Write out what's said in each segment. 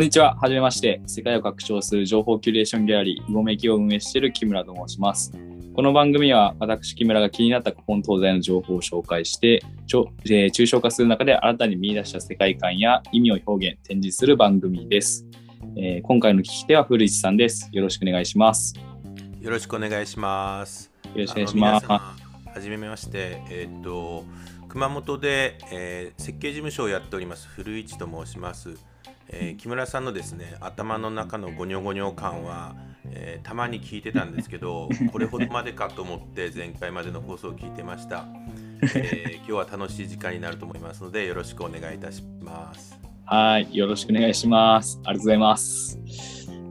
こんにちは。はじめまして。世界を拡張する情報キュレーションギャラリー、うごめきを運営している木村と申します。この番組は、私、木村が気になった古今東西の情報を紹介して、ちょえー抽象化する中で新たに見出した世界観や意味を表現、展示する番組です。えー今回の聞き手は古市さんです。よろしくお願いします。よよろしくお願いします。ろしくお願いします。はじめまして、えーっと熊本で、えー設計事務所をやっております古市と申します。えー木村さんのですね頭の中のゴニョゴニョ感は、えーたまに聞いてたんですけど、これほどまでかと思って前回までの放送を聞いてました。えー今日は楽しい時間になると思いますのでよろしくお願いいたします。はい。よろしくお願いします。ありがとうございます。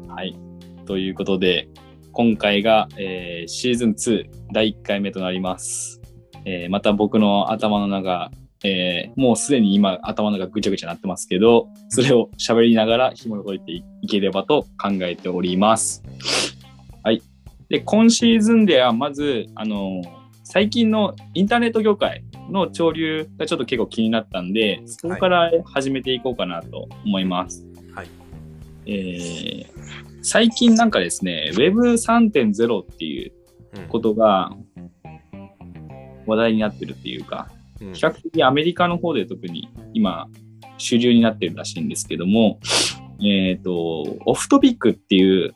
はい。ということで、今回が、えーシーズン2第1回目となります。えーまた僕の頭の中、えーもうすでに今頭の中ぐちゃぐちゃなってますけど、それを喋りながら紐解いていければと考えております。はい。で、今シーズンではまず、あの最近のインターネット業界の潮流がちょっと結構気になったんで、そこから始めていこうかなと思います。はい。えー最近なんかですね、Web3.0 っていううんことが話題になってるっていうか、うん比較的アメリカの方で特に今主流になってるらしいんですけども、えっ、と、オフトピックっていう、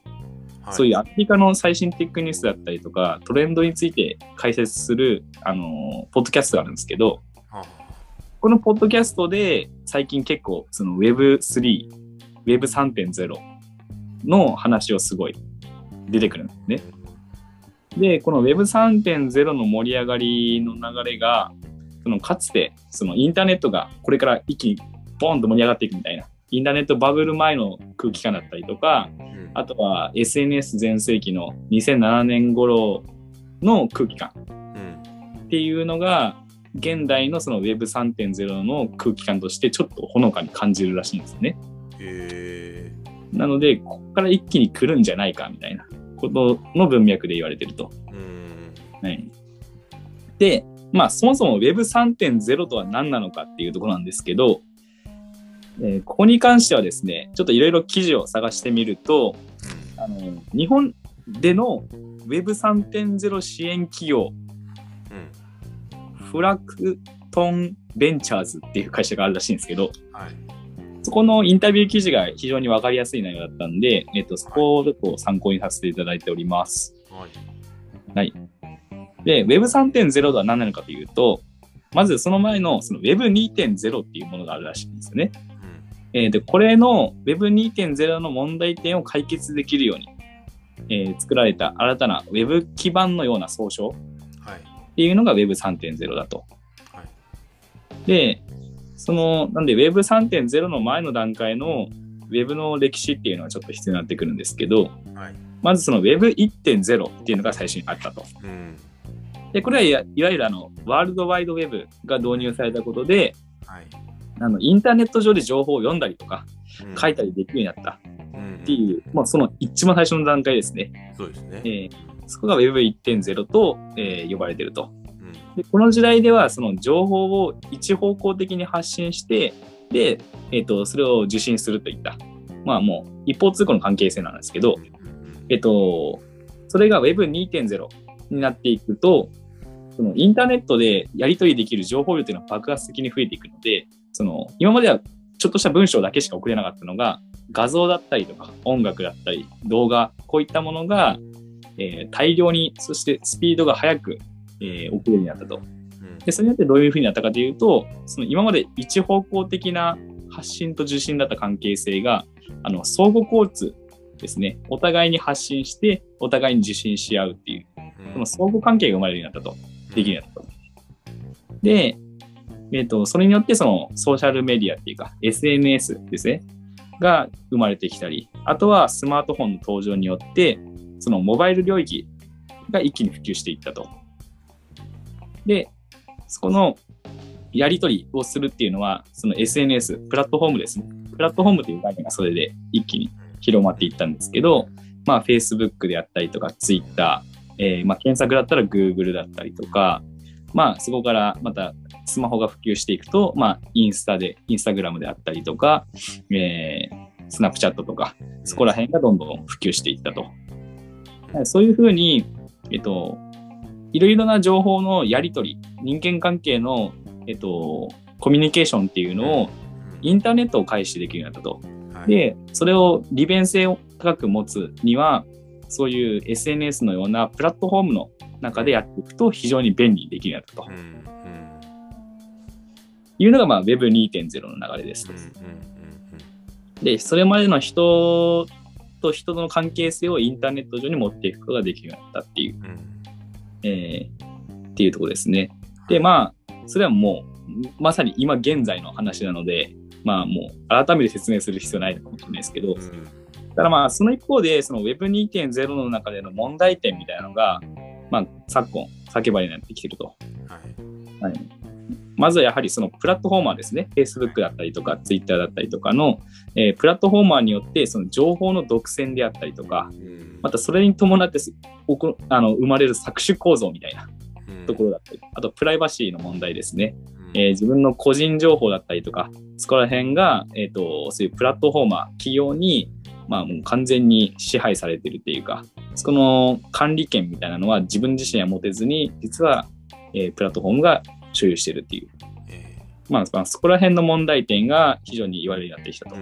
はい。そういうアメリカの最新テックニュースだったりとか、トレンドについて解説する、あの、ポッドキャストがあるんですけど、はこのポッドキャストで最近結構その Web3、Web3.0 の話をすごい出てくるんですね。で、この Web3.0 の盛り上がりの流れが、そのかつてそのインターネットがこれから一気にボーンと盛り上がっていくみたいな、インターネットバブル前の空気感だったりとか、うん。あとは SNS 全盛期の2007年頃の空気感。うん。っていうのが、現代のその Web3.0 の空気感としてちょっとほのかに感じるらしいんですね。へなので、ここから一気に来るんじゃないかみたいなことの文脈で言われてると。はい、で、まあそもそも Web3.0 とは何なのかっていうところなんですけど、えーここに関してはですね、ちょっといろいろ記事を探してみると、あの日本での Web3.0 支援企業、うん。フラクトンベンチャーズっていう会社があるらしいんですけど、はい。そこのインタビュー記事が非常にわかりやすい内容だったんで、えっと、そこをちょっと参考にさせていただいております。はいで、Web3.0 とは何なのかというと、まずその前のその Web2.0 っていうものがあるらしいんですよね。うんえーで、これの Web2.0 の問題点を解決できるように、えー作られた新たな Web 基盤のような総称はいっていうのが Web3.0 だと。はいで、その、なんで Web3.0 の前の段階の Web の歴史っていうのはちょっと必要になってくるんですけど、はいまずその Web1.0 っていうのが最初にあったと。うんで、これはいわゆるあの、ワールドワイドウェブが導入されたことで、はい。あの、インターネット上で情報を読んだりとか、うん。書いたりできるようになった。うん。っていう、まあ、その一番最初の段階ですね。そうですね。えーそこが Web1.0 と、えー呼ばれていると。うん。で、この時代では、その情報を一方向的に発信して、で、えっ、と、それを受信するといった、まあもう一方通行の関係性なんですけど、えっと、それが Web2.0 になっていくと、そのインターネットでやり取りできる情報量というのは爆発的に増えていくので、その今まではちょっとした文章だけしか送れなかったのが、画像だったりとか音楽だったり動画、こういったものが、えー大量に、そしてスピードが速く、えー送れるようになったと。うんで、それによってどういうふうになったかというと、その今まで一方向的な発信と受信だった関係性が、あの、相互交通ですね。お互いに発信して、お互いに受信し合うっていう、うんその相互関係が生まれるようになったと。できるようになった。で、えっ、と、それによってそのソーシャルメディアっていうか、SNS ですね。が生まれてきたり、あとはスマートフォンの登場によって、そのモバイル領域が一気に普及していったと。で、そこのやり取りをするっていうのは、その SNS、プラットフォームですね。プラットフォームという概念がそれで一気に広まっていったんですけど、まあ Facebook であったりとか Twitter、えーまあ検索だったら Google だったりとか、まあそこからまたスマホが普及していくと、まあインスタで、インスタグラムであったりとか、えースナップチャットとか、そこら辺がどんどん普及していったと。そういうふうに、えっと、いろいろな情報のやり取り、人間関係の、えっと、コミュニケーションっていうのをインターネットを介してできるようになったと。はい、で、それを利便性を高く持つには、そういう SNS のようなプラットフォームの中でやっていくと非常に便利にできるようになったと。うんいうのが、まあ、Web2.0 の流れです。で、それまでの人と人との関係性をインターネット上に持っていくことができるようになったっていう、うん、えー、っていうところですね。で、まあ、それはもう、まさに今現在の話なので、まあもう改めて説明する必要ないかもしれないですけど、うん、ただまあその一方で、その Web2.0 の中での問題点みたいなのが、まあ昨今、叫ばれになってきてると。はい、はい。まずはやはりそのプラットフォーマーですね、Facebook だったりとか Twitter だったりとかの、えー、プラットフォーマーによってその情報の独占であったりとか、またそれに伴ってあの生まれる搾取構造みたいなところだったり、あとプライバシーの問題ですね。えー、自分の個人情報だったりとか、そこら辺が、えっ、ー、と、そういうプラットフォーマー、企業に、まあもう完全に支配されてるっていうか、その管理権みたいなのは自分自身は持てずに、実は、えー、プラットフォームが所有してるっていう。まあ、まあ、そこら辺の問題点が非常に言われるようになってきたと。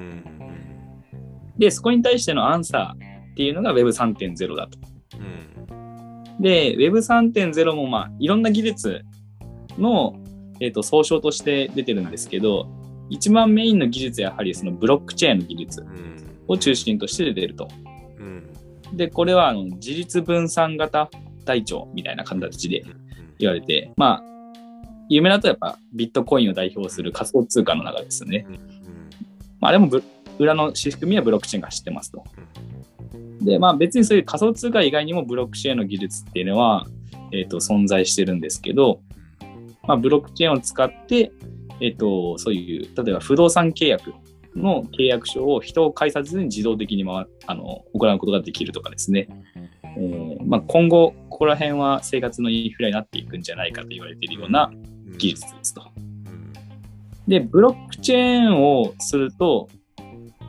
で、そこに対してのアンサーっていうのが Web3.0 だと。で、Web3.0 もまあ、いろんな技術の、えーと、総称として出てるんですけど、一番メインの技術はやはりそのブロックチェーンの技術を中心として出てると。で、これはあの自立分散型台帳みたいな形で言われて、まあ、有名だとやっぱビットコインを代表する仮想通貨の中ですね。まあ、あれも裏の仕組みはブロックチェーンが知ってますと。で、まあ別にそういう仮想通貨以外にもブロックチェーンの技術っていうのは、えっ、ー、と、存在してるんですけど、まあブロックチェーンを使って、えっ、ー、と、そういう、例えば不動産契約の契約書を人を介さずに自動的に回あの行うことができるとかですね。えーまあ、今後、ここら辺は生活のインフラになっていくんじゃないかと言われているような技術ですと。で、ブロックチェーンをすると、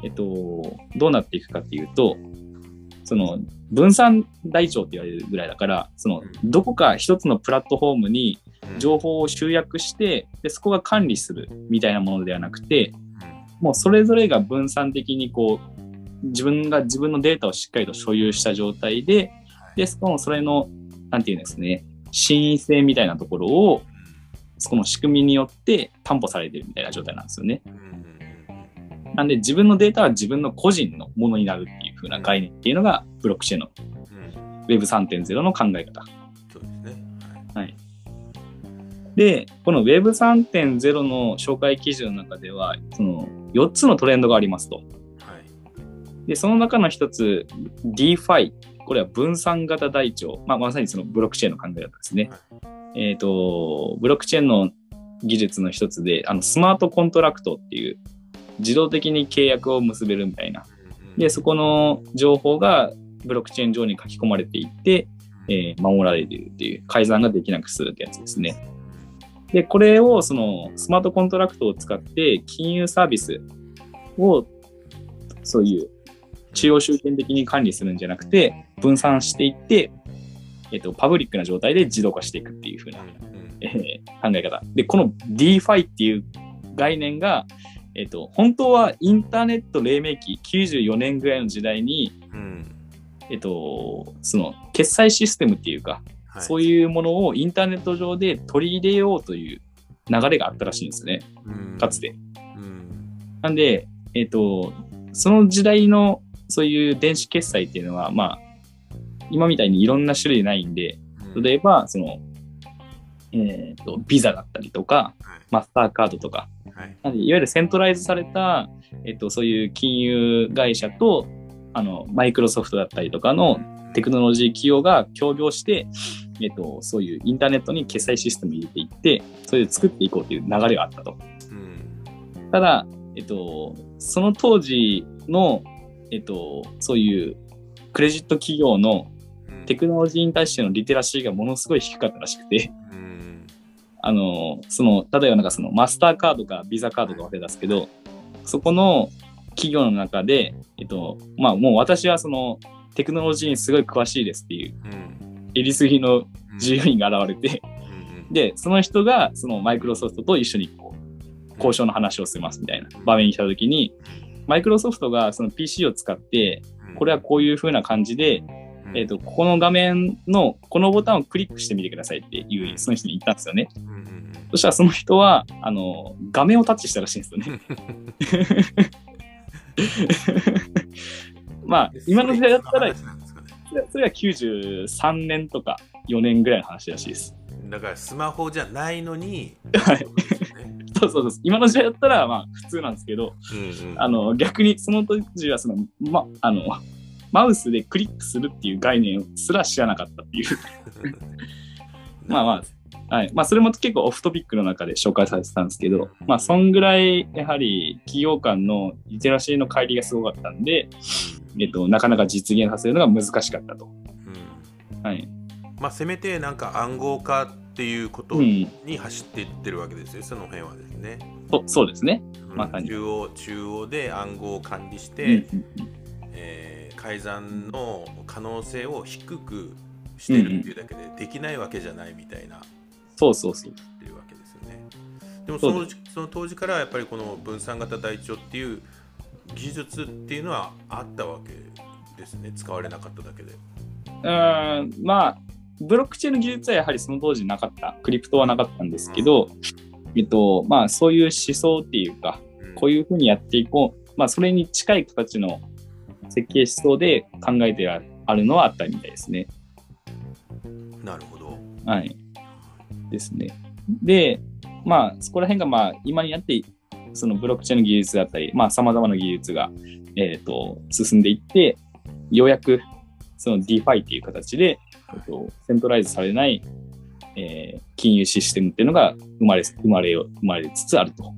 えっと、どうなっていくかっていうと、その分散台帳って言われるぐらいだから、そのどこか一つのプラットフォームに情報を集約して、でそこが管理するみたいなものではなくて、もうそれぞれが分散的にこう、自分が自分のデータをしっかりと所有した状態で、で、そのそれの、なんていうんですね、真意性みたいなところをその仕組みによって担保されてるみたいな状態なんですよね。なんで自分のデータは自分の個人のものになるっていう風な概念っていうのがブロックチェーンの Web3.0 の考え方。でこの Web3.0 の紹介記事の中では、その4つのトレンドがありますと。はい、で、その中の一つ、DeFi。これは分散型台帳。まあ、まさにそのブロックチェーンの考え方ですね。はいえっ、ー、と、ブロックチェーンの技術の一つで、あの、スマートコントラクトっていう、自動的に契約を結べるみたいな。で、そこの情報がブロックチェーン上に書き込まれていって、えー、守られているっていう、改ざんができなくするってやつですね。で、これをそのスマートコントラクトを使って金融サービスをそういう中央集権的に管理するんじゃなくて分散していってえっ、と、パブリックな状態で自動化していくっていう風な、えー、考え方。で、この DeFi っていう概念が、えっ、と、本当はインターネット黎明期94年ぐらいの時代に、うん、えっ、と、その決済システムっていうか、はい、そういうものをインターネット上で取り入れようという流れがあったらしいんですね。うん、かつて。うん、なんで、えっ、と、その時代のそういう電子決済っていうのは、まあ、今みたいにいろんな種類ないんで、例えば、その、えっ、ー、と、ビザだったりとか、マスターカードとか、はい、なんでいわゆるセントライズされた、えっ、ー、と、そういう金融会社と、あの、マイクロソフトだったりとかのテクノロジー企業が協業して、えっ、と、そういうインターネットに決済システム入れていって、それで作っていこうという流れがあったと。ただ、えっと、その当時の、えっと、そういうクレジット企業のテクノロジーに対してのリテラシーがものすごい低かったらしくて、あの、その、例えばなんかそのマスターカードかビザカードか忘れたんですけど、そこの、企業の中で、えっと、まあもう私はそのテクノロジーにすごい詳しいですっていう、えりすぎの従業員が現れて、で、その人がそのマイクロソフトと一緒にこう交渉の話をしますみたいな場面に来たときに、マイクロソフトがその PC を使って、これはこういう風な感じで、えっ、ー、と、ここの画面のこのボタンをクリックしてみてくださいっていう、その人に言ったんですよね。そしたらその人は、あの、画面をタッチしたらしいんですよね。まあ、今の時代だったら、それは93年とか4年ぐらいの話らしいです。だからスマホじゃないのに、はい。そう そうそう。今の時代だったら、まあ普通なんですけど、うんうん、あの、逆にその当時は、その、ま、あの、マウスでクリックするっていう概念すら知らなかったっていう まあまあ、はい。まあ、それも結構オフトピックの中で紹介されてたんですけど、まあ、そんぐらい、やはり企業間のリテラシーの乖離がすごかったんで、えっと、なかなか実現させるのが難しかったと。うん、はい。まあ、せめてなんか暗号化っていうことに走っていってるわけですよ、うん、その辺はですね。そそうですね。まさに。中央、中央で暗号を管理して、うんうんうん、えー、改ざんの可能性を低くしてるっていうだけでできないわけじゃないみたいな、そうそうそう。っていうわけですよね。でもそのその当時からやっぱりこの分散型台帳っていう技術っていうのはあったわけですね。使われなかっただけで。うん。まあブロックチェーンの技術はやはりその当時なかった。クリプトはなかったんですけど、うん、えっとまあそういう思想っていうか、うん、こういうふうにやっていこう。まあそれに近い形の設計思想で考えてあるのはあったみたいですね。なるほど。はい。ですね。で、まあ、そこら辺が、まあ、今になって、そのブロックチェーンの技術だったり、まあ、様々な技術が、えっ、ー、と、進んでいって、ようやく、その DeFi っていう形で、えっと、セントライズされない、えー、金融システムっていうのが生まれ、生まれ、生まれつつあると。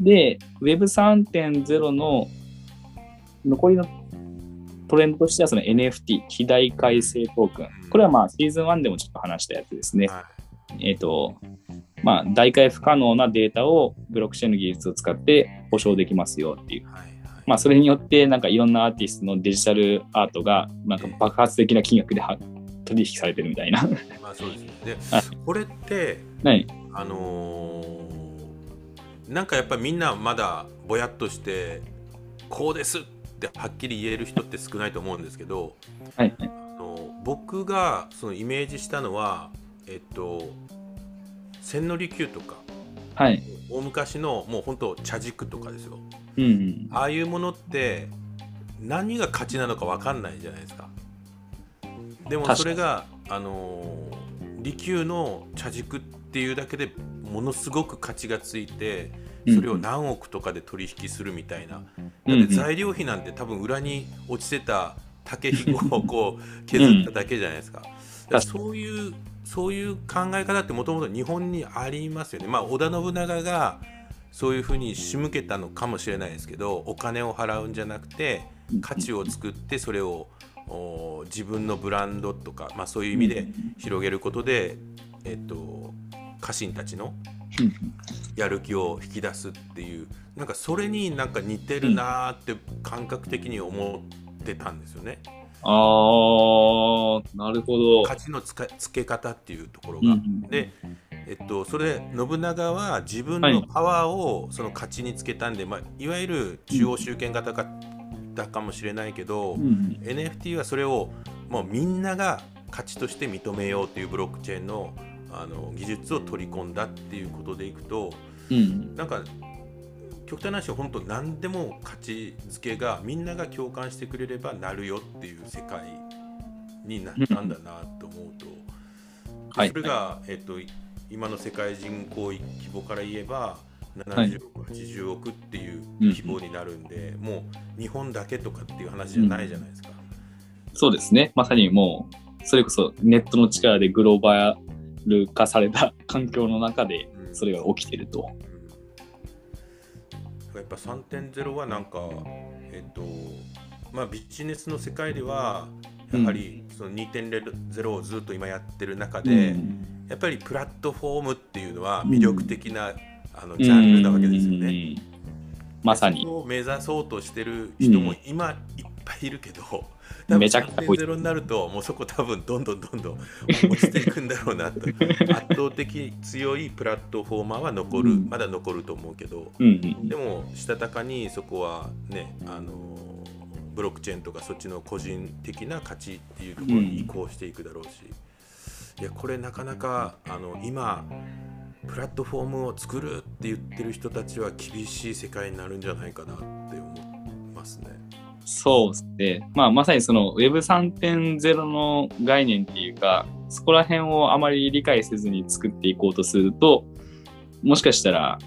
で、Web3.0 の残りのトレンドとしてはその NFT、肥大改正トークン。これはまあシーズン1でもちょっと話したやつですね。はい、えっ、ー、と、まあ、代替不可能なデータをブロックチェーンの技術を使って保証できますよっていう。まあ、それによってなんかいろんなアーティストのデジタルアートがなんか爆発的な金額で取引されてるみたいな。まあそうですね。で、これって、はい、あのー、なんかやっぱりみんなまだぼやっとしてこうですってはっきり言える人って少ないと思うんですけど、はい、あの僕がそのイメージしたのは、えっと、千利休とか、はい、大昔のもう本当茶軸とかですよ、うんうん、ああいうものって何が勝ちなのか分かんないじゃないですか。でもそれがあの利休の茶軸っていうだけでものすごく価値がついてそれを何億とかで取引するみたいな、だって材料費なんて多分裏に落ちてた竹ひごをこう削っただけじゃないですか。かそういうそういう考え方ってもともと日本にありますよね。まあ、織田信長がそういうふうに仕向けたのかもしれないですけどお金を払うんじゃなくて価値を作ってそれを自分のブランドとか、まあ、そういう意味で広げることで、えっと、家臣たちのやる気を引き出すっていうなんかそれになんか似てるなって感覚的に思ってたんですよね。あーなるほど。価値のつかつけ方っていうところが。うん、で、えっと、それ信長は自分のパワーをその価値につけたんで、はいまあ、いわゆる中央集権型かだかもしれないけど、うん、NFT はそれをもうみんなが価値として認めようというブロックチェーンのあの技術を取り込んだっていうことでいくと、うん、なんか極端な話本当何でも価値づけがみんなが共感してくれればなるよっていう世界になったんだなと思うと、はい、それが、えっと、今の世界人口規模から言えば70億、はい、80億っていう規模になるんで、うん、もう日本だけとかっていう話じゃないじゃないですか。うん、そうですね。まさにもうそれこそネットの力でグローバル化された 環境の中でそれが起きてると。やっぱ3.0はなんか、えっとまあ、ビジネスの世界ではやはりその2.0をずっと今やってる中で、うん、やっぱりプラットフォームっていうのは魅力的な、うん、あのジャンルなわけですよね。まさにを目指そうとしてる人も今いっぱいいるけど、多分めちゃくちゃ多い3.0になるともうそこ多分どんどんどんどん落ちていくんだろうなと。圧倒的強いプラットフォーマーは残る、うん。まだ残ると思うけど。うんうん。でもしたたかにそこはねあのブロックチェーンとかそっちの個人的な価値っていうところに移行していくだろうし、いやこれなかなかあの今プラットフォームを作るって言ってる人たちは厳しい世界になるんじゃないかなって思いますね。そうですね。まあ、まさにその Web3.0 の概念っていうか、そこら辺をあまり理解せずに作っていこうとすると、もしかしたら、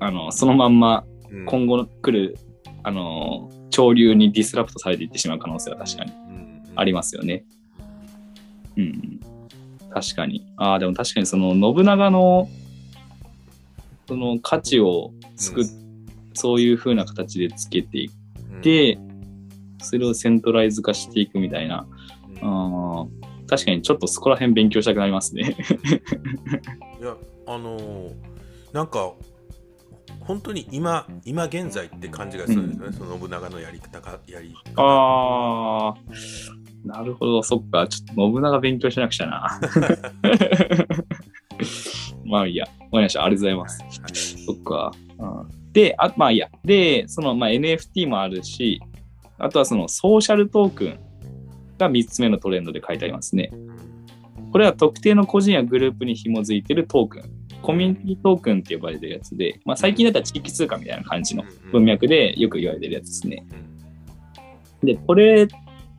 あの、そのまんまうん今後来る、あの、潮流にディスラプトされていってしまう可能性は確かにうんありますよね。うん。確かに。ああ、でも確かにその信長の、その価値を作っ、そういう風な形でつけていっうんて、それをセントライズ化していくみたいな。うん確かにちょっとそこら辺勉強したくなりますね。いやあのーなんか本当に今今現在って感じがするんですよね、その信長のやり方がやり方ああ、なるほど、そっか。ちょっと信長勉強しなくちゃな。まあいいや。わかりました。ありがとうございます。はいそっか。うんで、あまあいいや。で、その、まあ、NFT もあるし、あとはそのソーシャルトークンが3つ目のトレンドで書いてありますね。これは特定の個人やグループに紐づいているトークン。コミュニティトークンって呼ばれてるやつで、まあ、最近だったら地域通貨みたいな感じの文脈でよく言われてるやつですね。で、これ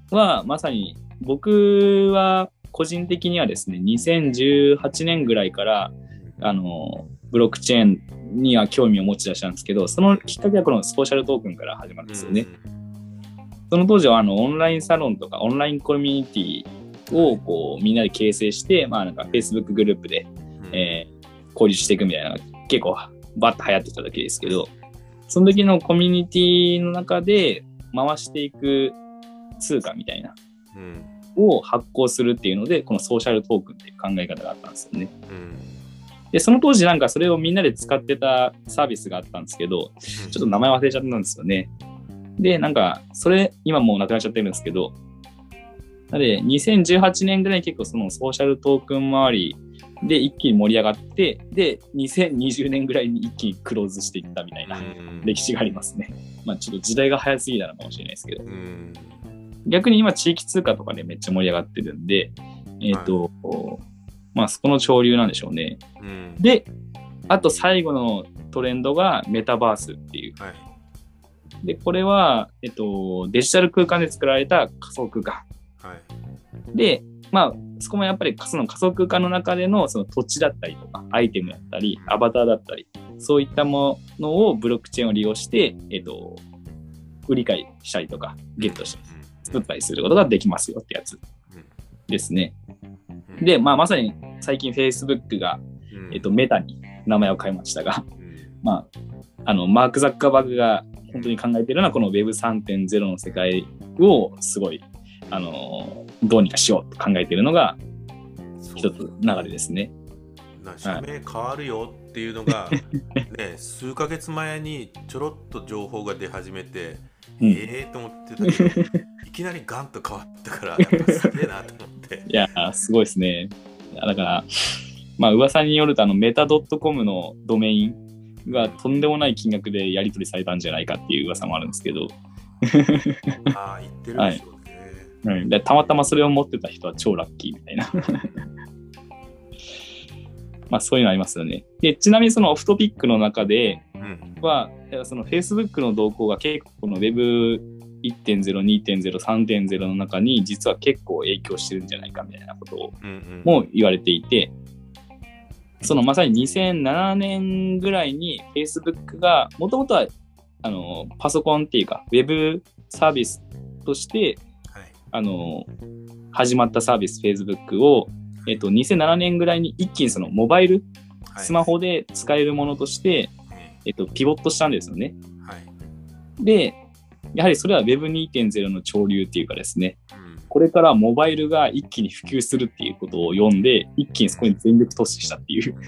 はまさに僕は個人的にはですね、2018年ぐらいから、あの、ブロックチェーンには興味を持ち出したんですけど、そのきっかけはこのソーシャルトークンから始まるんですよね。その当時はあのオンラインサロンとかオンラインコミュニティをこうみんなで形成して、まあなんか Facebook グループで、えー交流していくみたいなのが結構バッと流行ってただけですけど、その時のコミュニティの中で回していく通貨みたいなうんを発行するっていうので、このソーシャルトークンっていう考え方があったんですよね。うんで、その当時なんかそれをみんなで使ってたサービスがあったんですけど、ちょっと名前忘れちゃったんですよね。で、なんか、それ、今もうなくなっちゃってるんですけど、なので、2018年ぐらいに結構そのソーシャルトークン周りで一気に盛り上がって、で、2020年ぐらいに一気にクローズしていったみたいなうん。歴史がありますね。まあちょっと時代が早すぎたのかもしれないですけど、うん。逆に今地域通貨とかでめっちゃ盛り上がってるんで、えっ、と、まあそこの潮流なんでしょうね。うん。で、あと最後のトレンドがメタバースっていう。はいで、これは、えっと、デジタル空間で作られた仮想空間。はい。で、まあ、そこもやっぱりその仮想空間の中でのその土地だったりとか、アイテムだったり、アバターだったり、そういったものをブロックチェーンを利用して、えっと、売り買いしたりとか、ゲットして作ったりすることができますよってやつですね。うん。で、まあ、まさに最近 Facebook が、うん。えっと、メタに名前を変えましたが、うん。まあ、あの、マーク・ザッカーバーグが本当に考えているのは、この Web3.0 の世界をすごい、あの、どうにかしようと考えているのが一つ流れですね。な社名変わるよっていうのが、ね、数ヶ月前にちょろっと情報が出始めて、うんええと思ってたけど いきなりガンと変わったからすげえなと思って。いやー、すごいですね。だから、まあ、噂によると、あの、メタ .com のドメインがとんでもない金額でやり取りされたんじゃないかっていう噂もあるんですけど、ああ言ってるでしょうね。うん、でたまたまそれを持ってた人は超ラッキーみたいな。まあ、そういうのありますよね。で、ちなみにそのオフトピックの中で、うんは、その Facebook の動向が結構この Web1.0、2.0、3.0の中に実は結構影響してるんじゃないかみたいなことをも言われていて、そのまさに2007年ぐらいに Facebook がもともとはあのパソコンっていうか Web サービスとしてはい。あの始まったサービス Facebook を、えっと、2007年ぐらいに一気にそのモバイルはい。スマホで使えるものとして、えっと、ピボットしたんですよね。はい。で、やはりそれは Web2.0 の潮流っていうかですね、うんこれからモバイルが一気に普及するっていうことを読んで、一気にそこに全力投資したっていう。うん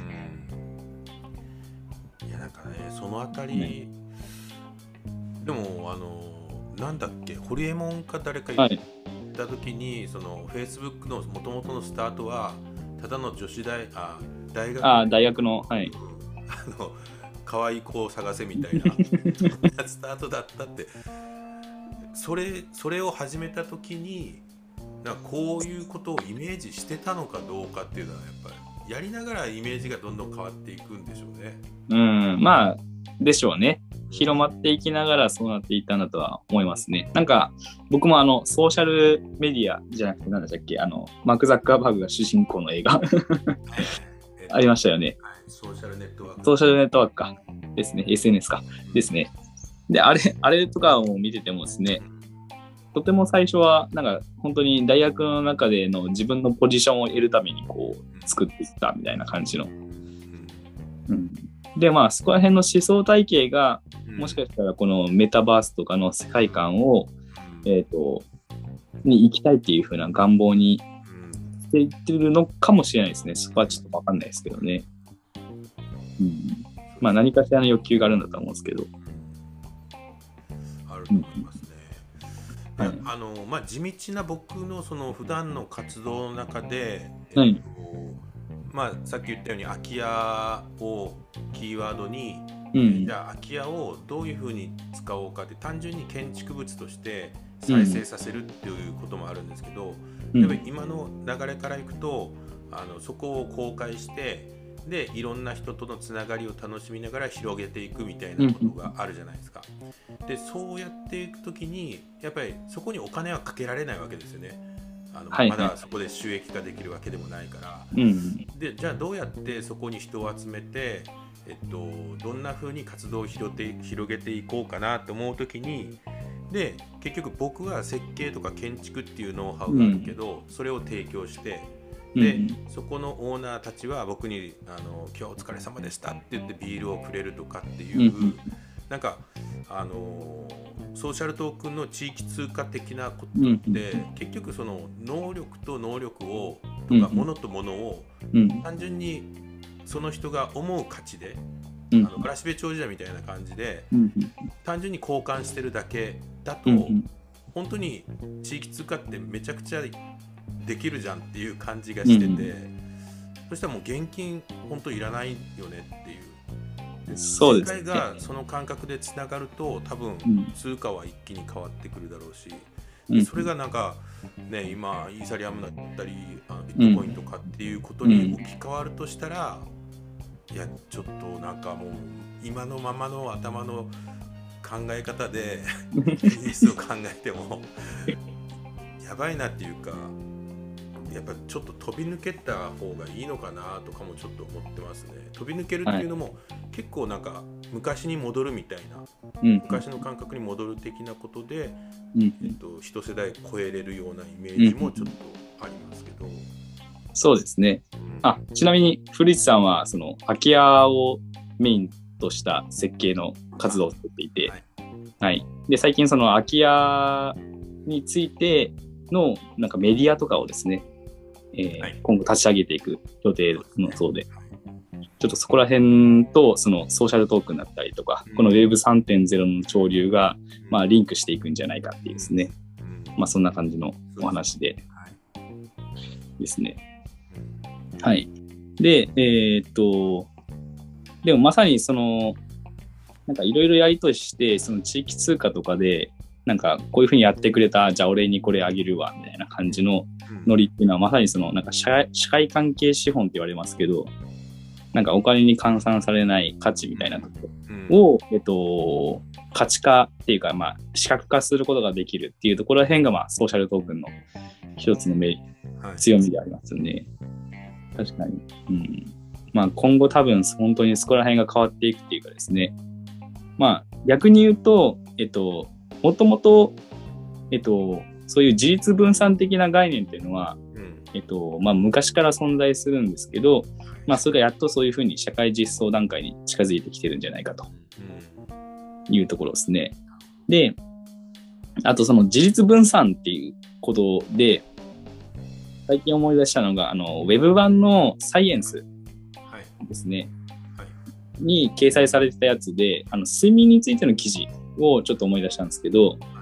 いやなんかねそのあたり、でもあのなんだっけホリエモンか誰か言はい。った時に、そのフェイスブックのもともとのスタートはただの女子大あ大学ああ、大学の、はい。あの可愛い子を探せみたいな スタートだったってそれそれを始めた時になんかこういうことをイメージしてたのかどうかっていうのはやっぱりやりながらイメージがどんどん変わっていくんでしょうね。うん、まあ、でしょうね。広まっていきながらそうなっていったんだとは思いますね。なんか、僕もあの、ソーシャルメディアじゃなくて、何でしたっけ？あの、マーク・ザッカーバーグが主人公の映画えっとありましたよね。はいソーシャルネットワーク。ソーシャルネットワークか。ですね。SNS か。ですね。で、あれ、あれとかを見ててもですね、とても最初は、なんか、本当に大学の中での自分のポジションを得るために、こう、作っていったみたいな感じの。うん。で、まあ、そこら辺の思想体系が、うんもしかしたらこのメタバースとかの世界観を、えっ、と、に行きたいっていう風な願望にうんしていってるのかもしれないですね。そこはちょっとわかんないですけどね。うん。まあ何かしらの欲求があるんだと思うんですけど。あると思いますね。はいあのまあ地道な僕のその普段の活動の中で、はいえっとまあさっき言ったように空き家をキーワードに、うん。じ。ゃあ空き家をどういうふうに使おうかって単純に建築物として再生させるっていうこともあるんですけど、うん。今の流れからいくとあのそこを公開してでいろんな人とのつながりを楽しみながら広げていくみたいなことがあるじゃないですか。でそうやっていく時にやっぱりそこにお金はかけられないわけですよね。あのはいまだそこで収益化できるわけでもないから。うん。でじゃあどうやってそこに人を集めて、えっと、どんな風に活動を広げて広げていこうかなと思う時にで結局僕は設計とか建築っていうノウハウがあるけど、それを提供してで、うんそこのオーナーたちは僕にあの「今日お疲れ様でした」って言ってビールをくれるとかっていう、うんなんかあのソーシャルトークンの地域通貨的なことうん。って、結局その能力と能力をうんとか物と物をうん。単純にその人が思う価値で、うんあのガラシベ長者みたいな感じでうん。単純に交換してるだけだと、うん。本当に地域通貨ってめちゃくちゃできるじゃんっていう感じがしてて、うんそしたらもう現金本当いらないよねっていう。そうですね。世界がその感覚でつながると多分うん。通貨は一気に変わってくるだろうし、うんそれがなんかね今イーサリアムだったりあのビットコインとかっていうことに置き換わるとしたら、いやちょっとなんかもう今のままの頭の考え方で ビジネスを考えてもやばいなっていうかやっぱちょっと飛び抜けた方がいいのかなとかもちょっと思ってますね。飛び抜けるっていうのも、結構なんか昔に戻るみたいなうん。昔の感覚に戻る的なことで、うん。えっと、一世代超えれるようなイメージもちょっとありますけど、そうですね。うん。あ、ちなみに古市さんは、その、空き家をメインとした設計の活動をされていて、はい。はい。で、最近その空き家についての、なんかメディアとかをですね、えーはい。今後立ち上げていく予定のそうで、はい。ちょっとそこら辺と、そのソーシャルトークンだったりとか、うん。この Web3.0 の潮流が、まあ、リンクしていくんじゃないかっていうですね、うん。まあ、そんな感じのお話で。はい。ですね。うんはい。で、えーっと、でもまさにその、なんかいろいろやりとりして、その地域通貨とかで、なんかこういうふうにやってくれた、じゃあ俺にこれあげるわ、な感じのうんノリっていうのはまさにその、なんか社社会関係資本って言われますけど、なんかお金に換算されない価値みたいなとこうんろを、えっと、価値化っていうか、まあ、視覚化することができるっていうところら辺が、まあ、ソーシャルトークンの一つのメリはい強みでありますよね。確かに。うん。まあ今後多分本当にそこら辺が変わっていくっていうかですね。まあ逆に言うと、えっと、もともと、えっと、そういう自立分散的な概念っていうのは、うん。えっと、まあ昔から存在するんですけど、まあそれがやっとそういうふうに社会実装段階に近づいてきてるんじゃないかとうん。いうところですね。で、あとその自立分散っていうことで、最近思い出したのが、あの、ウェブ版のサイエンスはい。ですね、はい。に掲載されてたやつで、あの、睡眠についての記事をちょっと思い出したんですけど、はい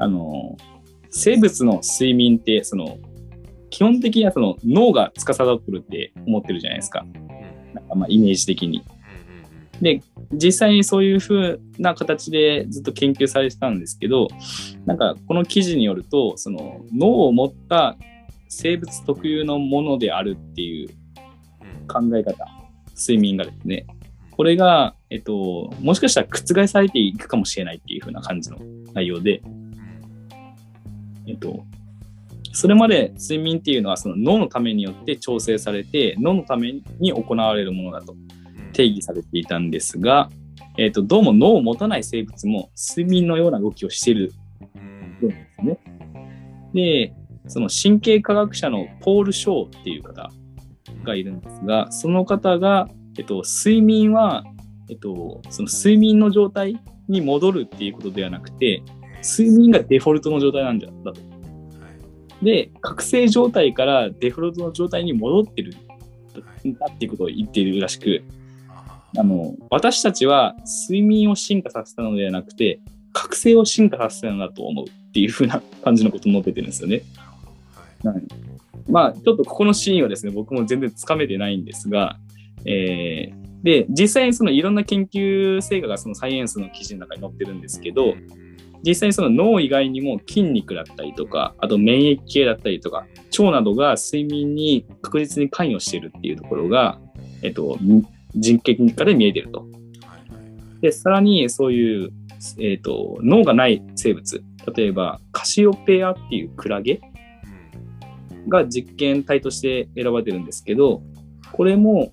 あの、生物の睡眠って、その、基本的にはその脳が司ってるって思ってるじゃないですか。うんなんかまあイメージ的に。で、実際にそういう風な形でずっと研究されてたんですけど、なんかこの記事によると、その脳を持った生物特有のものであるっていううん考え方、睡眠がですね、これが、えっと、もしかしたら覆されていくかもしれないっていう風な感じの内容で、うんえっと、それまで睡眠っていうのはその脳のためによって調整されて、脳のために行われるものだとうん定義されていたんですが、えっと、どうも脳を持たない生物も睡眠のような動きをしているうんようですね。で、その神経科学者のポール・ショーっていう方がいるんですが、その方が、えっと、睡眠は、えっと、その睡眠の状態に戻るっていうことではなくて、睡眠がデフォルトの状態なんだだと。はい。で、覚醒状態からデフォルトの状態に戻ってるんだっていうことを言っているらしく、ああの、私たちは睡眠を進化させたのではなくて、覚醒を進化させたのだと思うっていうふうな感じのことを述べてるんですよね。はい。まあ、ちょっとここのシーンはですね、僕も全然つかめてないんですが、えーで、実際にそのいろんな研究成果がそのサイエンスの記事の中に載ってるんですけど、実際にその脳以外にも筋肉だったりとか、あと免疫系だったりとか、腸などが睡眠に確実に関与しているっていうところが、えっと、人経結果で見えてると。で、さらにそういう、えっと、脳がない生物、例えばカシオペアっていうクラゲうんが実験体として選ばれてるんですけど、これも、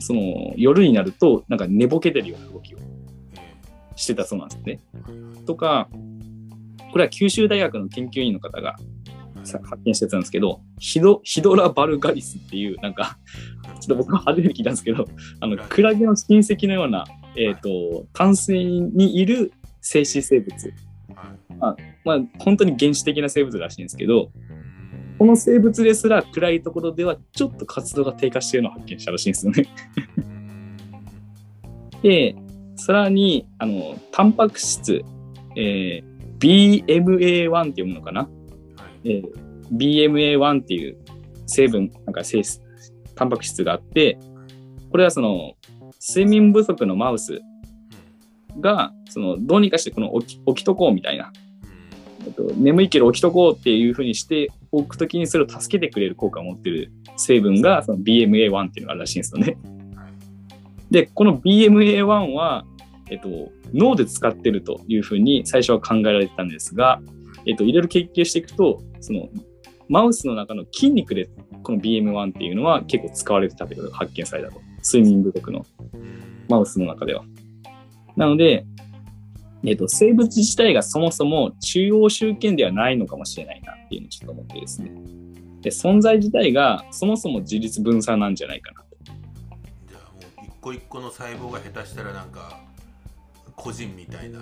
その夜になると、なんか寝ぼけてるような動きしてたそうなんですね。とか、これは九州大学の研究員の方がさ発見したやつなんですけど、ヒドヒドラバルガリスっていう、なんか、ちょっと僕は初めて聞いたんですけど、あの、クラゲの親戚のような、えっ、と、淡水にいる静止生物。はい。まあ、本当に原始的な生物らしいんですけど、うん。この生物ですら暗いところではちょっと活動が低下しているのを発見したらしいんですよね。うん。で、さらに、あの、タンパク質、えー BMA1 っていうものかな？はい。えー BMA1 っていう成分、なんか性質、タンパク質があって、これはその、睡眠不足のマウスが、その、どうにかしてこの起き起きとこうみたいな、えっと眠いけど起きとこうっていうふうにしておくときにそれを助けてくれる効果を持ってる成分が、その BMA1 っていうのがあるらしいんですよね。で、この BMA1 は、えっと、脳で使ってるというふうに最初は考えられてたんですが、えっと、いろいろ研究していくと、その、マウスの中の筋肉でこの BM1 っていうのは結構使われてたという発見されたと。睡眠不足のマウスの中では。なので、えっと、生物自体がそもそも中央集権ではないのかもしれないなっていうのをちょっと思ってですね。で、存在自体がそもそも自立分散なんじゃないかな。個一個の細胞が下手したらなんか個人みたいな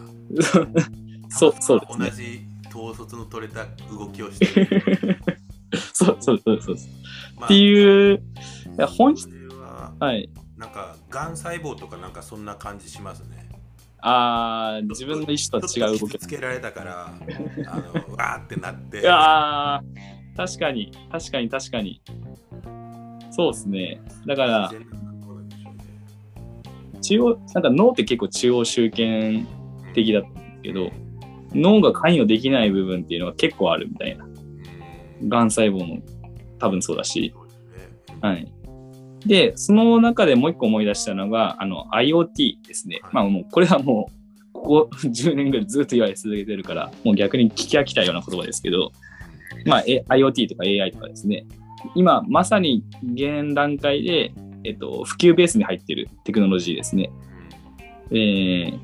そう、そうね。同じ統率の取れた動きをしてる、そうそうそうそう。まあっていう、いや本質ははい。なんかがん細胞とかなんかそんな感じしますねあー、自分の意思とは違う動き。つけられたからあのわーってなっていやー、確かに、確かに、確かに。そうですね。だから、中央、なんか脳って結構中央集権的だったんですけど、脳が関与できない部分っていうのが結構あるみたいな。うんがん細胞も多分そうだし。はい。で、その中でもう一個思い出したのが、あの、IoT ですね。はいまあもう、これはもう、ここ10年ぐらいずっと言われ続けてるから、もう逆に聞き飽きたような言葉ですけど、まあ、え IoT とか AI とかですね。今、まさに現段階で、えっと、普及ベースに入っているテクノロジーですね。えー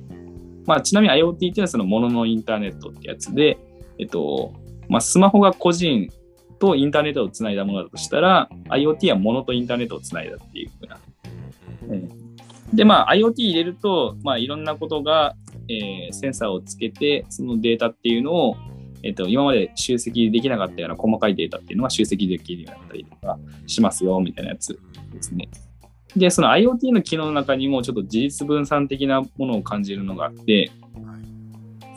まあ、ちなみに IoT っていうのはそのもののインターネットってやつで、えっと、まあ、スマホが個人とインターネットをつないだものだとしたら、IoT はものとインターネットをつないだっていうふうな。えーで、まあ、IoT 入れると、まあ、いろんなことが、えーセンサーをつけて、そのデータっていうのを、えっと、今まで集積できなかったような細かいデータっていうのは集積できるようになったりとかしますよ、みたいなやつですね。で、その IoT の機能の中にもちょっと事実分散的なものを感じるのがあって、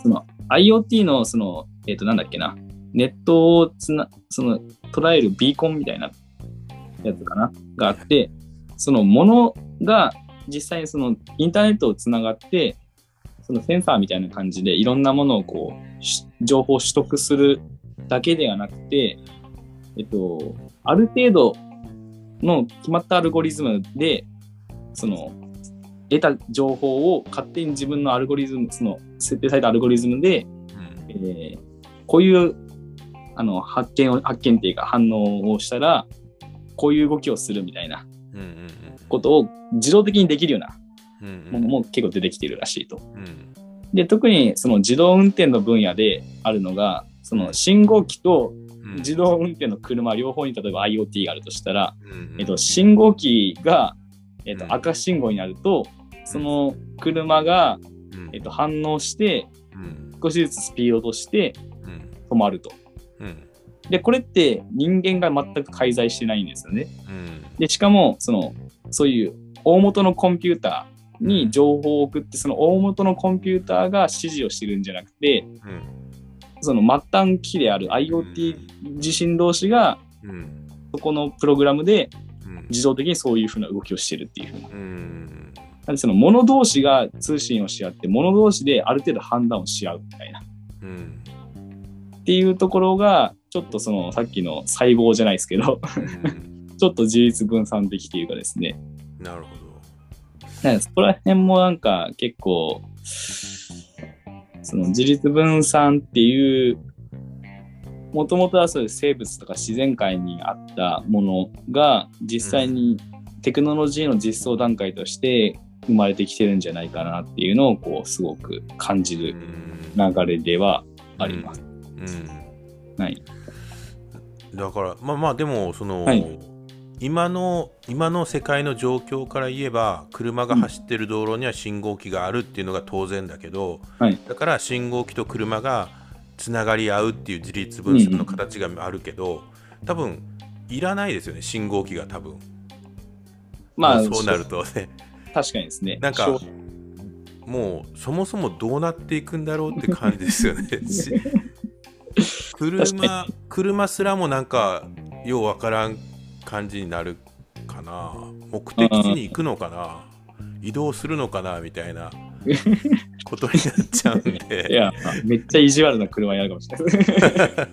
その IoT のその、えっ、と、なんだっけな、ネットをつな、その捉えるビーコンみたいなやつかな、があって、そのものが実際にそのインターネットをつながって、そのセンサーみたいな感じでいろんなものをこう、情報を取得するだけではなくて、えっと、ある程度の決まったアルゴリズムで、その、得た情報を勝手に自分のアルゴリズム、その設定されたアルゴリズムで、うん。えーこういうあの発見を、発見っていうか反応をしたら、こういう動きをするみたいなことを自動的にできるようなものも結構出てきているらしいと。うん。で、特にその自動運転の分野であるのが、その信号機とうん自動運転の車両方に例えば IoT があるとしたら、うんえっと、信号機が、えっとう、ん。赤信号になると、その車が、うん。えっと、反応して、うん。少しずつスピードを落としてうん。止まると。うん。で、これって人間が全く介在してないんですよね。うん。で、しかも、その、そういう大元のコンピューターに情報を送って、その大元のコンピューターが指示をしてるんじゃなくて、うんその末端機器である IoT 自身同士が、うんそこのプログラムでうん自動的にそういうふうな動きをしてるっていうふうな。うんなんでその物同士が通信をし合って、物同士である程度判断をし合うみたいな。うんっていうところが、ちょっとそのさっきの細胞じゃないですけど、うんちょっと自立分散的っていうかですね。なるほなんかそこら辺もなんか結構、その自立分散っていう、もともとはそういう生物とか自然界にあったものが実際にテクノロジーの実装段階として生まれてきてるんじゃないかなっていうのをこうすごく感じるん流れではあります。うんはい。だからまあまあでもその、はい今の今の世界の状況から言えば車が走ってる道路には信号機があるっていうのが当然だけど、はい。だから信号機と車がつながり合うっていう自立分散の形があるけど、多分いらないですよね信号機が多分。まあ、そうなるとね。確かにですね。なんかもうそもそもどうなっていくんだろうって感じですよね。し車車すらもなんかようわからん感じになるかな。目的地に行くのかな。移動するのかなみたいな ことになっちゃうんいでや、めっちゃ意地悪な車になるかもしれない。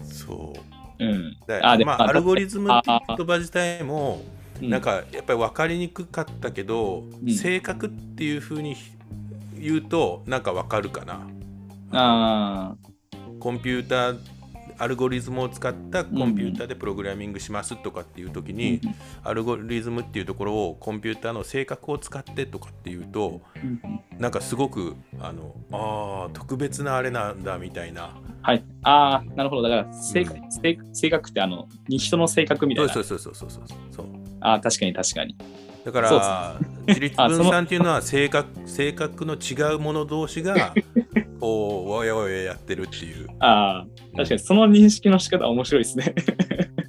そう。うん。だあでまあまあアルゴリズムってあ言葉自体もうなん、かやっぱり分かりにくかったけど、うん。正確っていうふうに言うとなんか分かるかな。あコンピューターアルゴリズムを使ったコンピューターでプログラミングしますとかっていう時あ。に、アルゴリズムっていうところをコンピューターの性格を使ってとかっていうとうんなんかすごくあのあー特別なあれなんだみたいなはい。ああ、なるほど。だから性格、性性格ってあの、人の性格みたいな。そうそうそうそうそうそうそうああ、確かに確かに。だから自立分散っていうのは性格性格の違うもの同士が こうわやわややってるっていうああ、確かにその認識の仕方は面白いですね。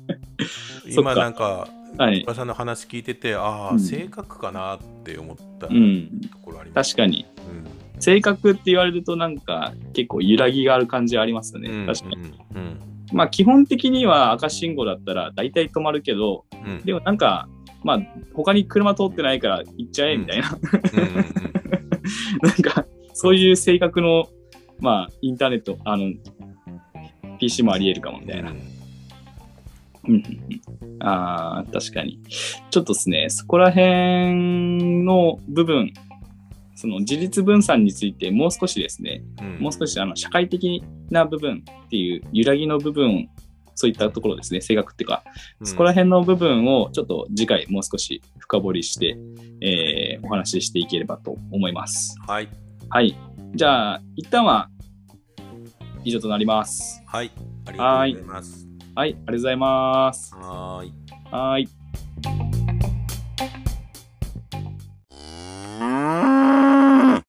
今かなんかはい小。田さんの話聞いててああ、うん性格かなって思ったとうん。ころあります、確かに。うん性格って言われるとなんか結構揺らぎがある感じはありますよね。うん確かに。うんまあ基本的には赤信号だったら大体止まるけど、うんうんでもなんか、まあ他に車通ってないから行っちゃえみたいな。なんか、そういう性格の、まあ、インターネット、あの、PC もあり得るかもみたいな。うんうんうんうんああ、確かに。ちょっとですね、そこら辺の部分、その自立分散についてもう少しですね、うんもう少しあの社会的な部分っていう揺らぎの部分、そういったところですね、性格っていうか、うんそこら辺の部分をちょっと次回もう少し深掘りして、えーお話ししていければと思います。はいはい。じゃあ、一旦は以上となります。はいありがとうございますはい、ありがとうございます。はーいはい。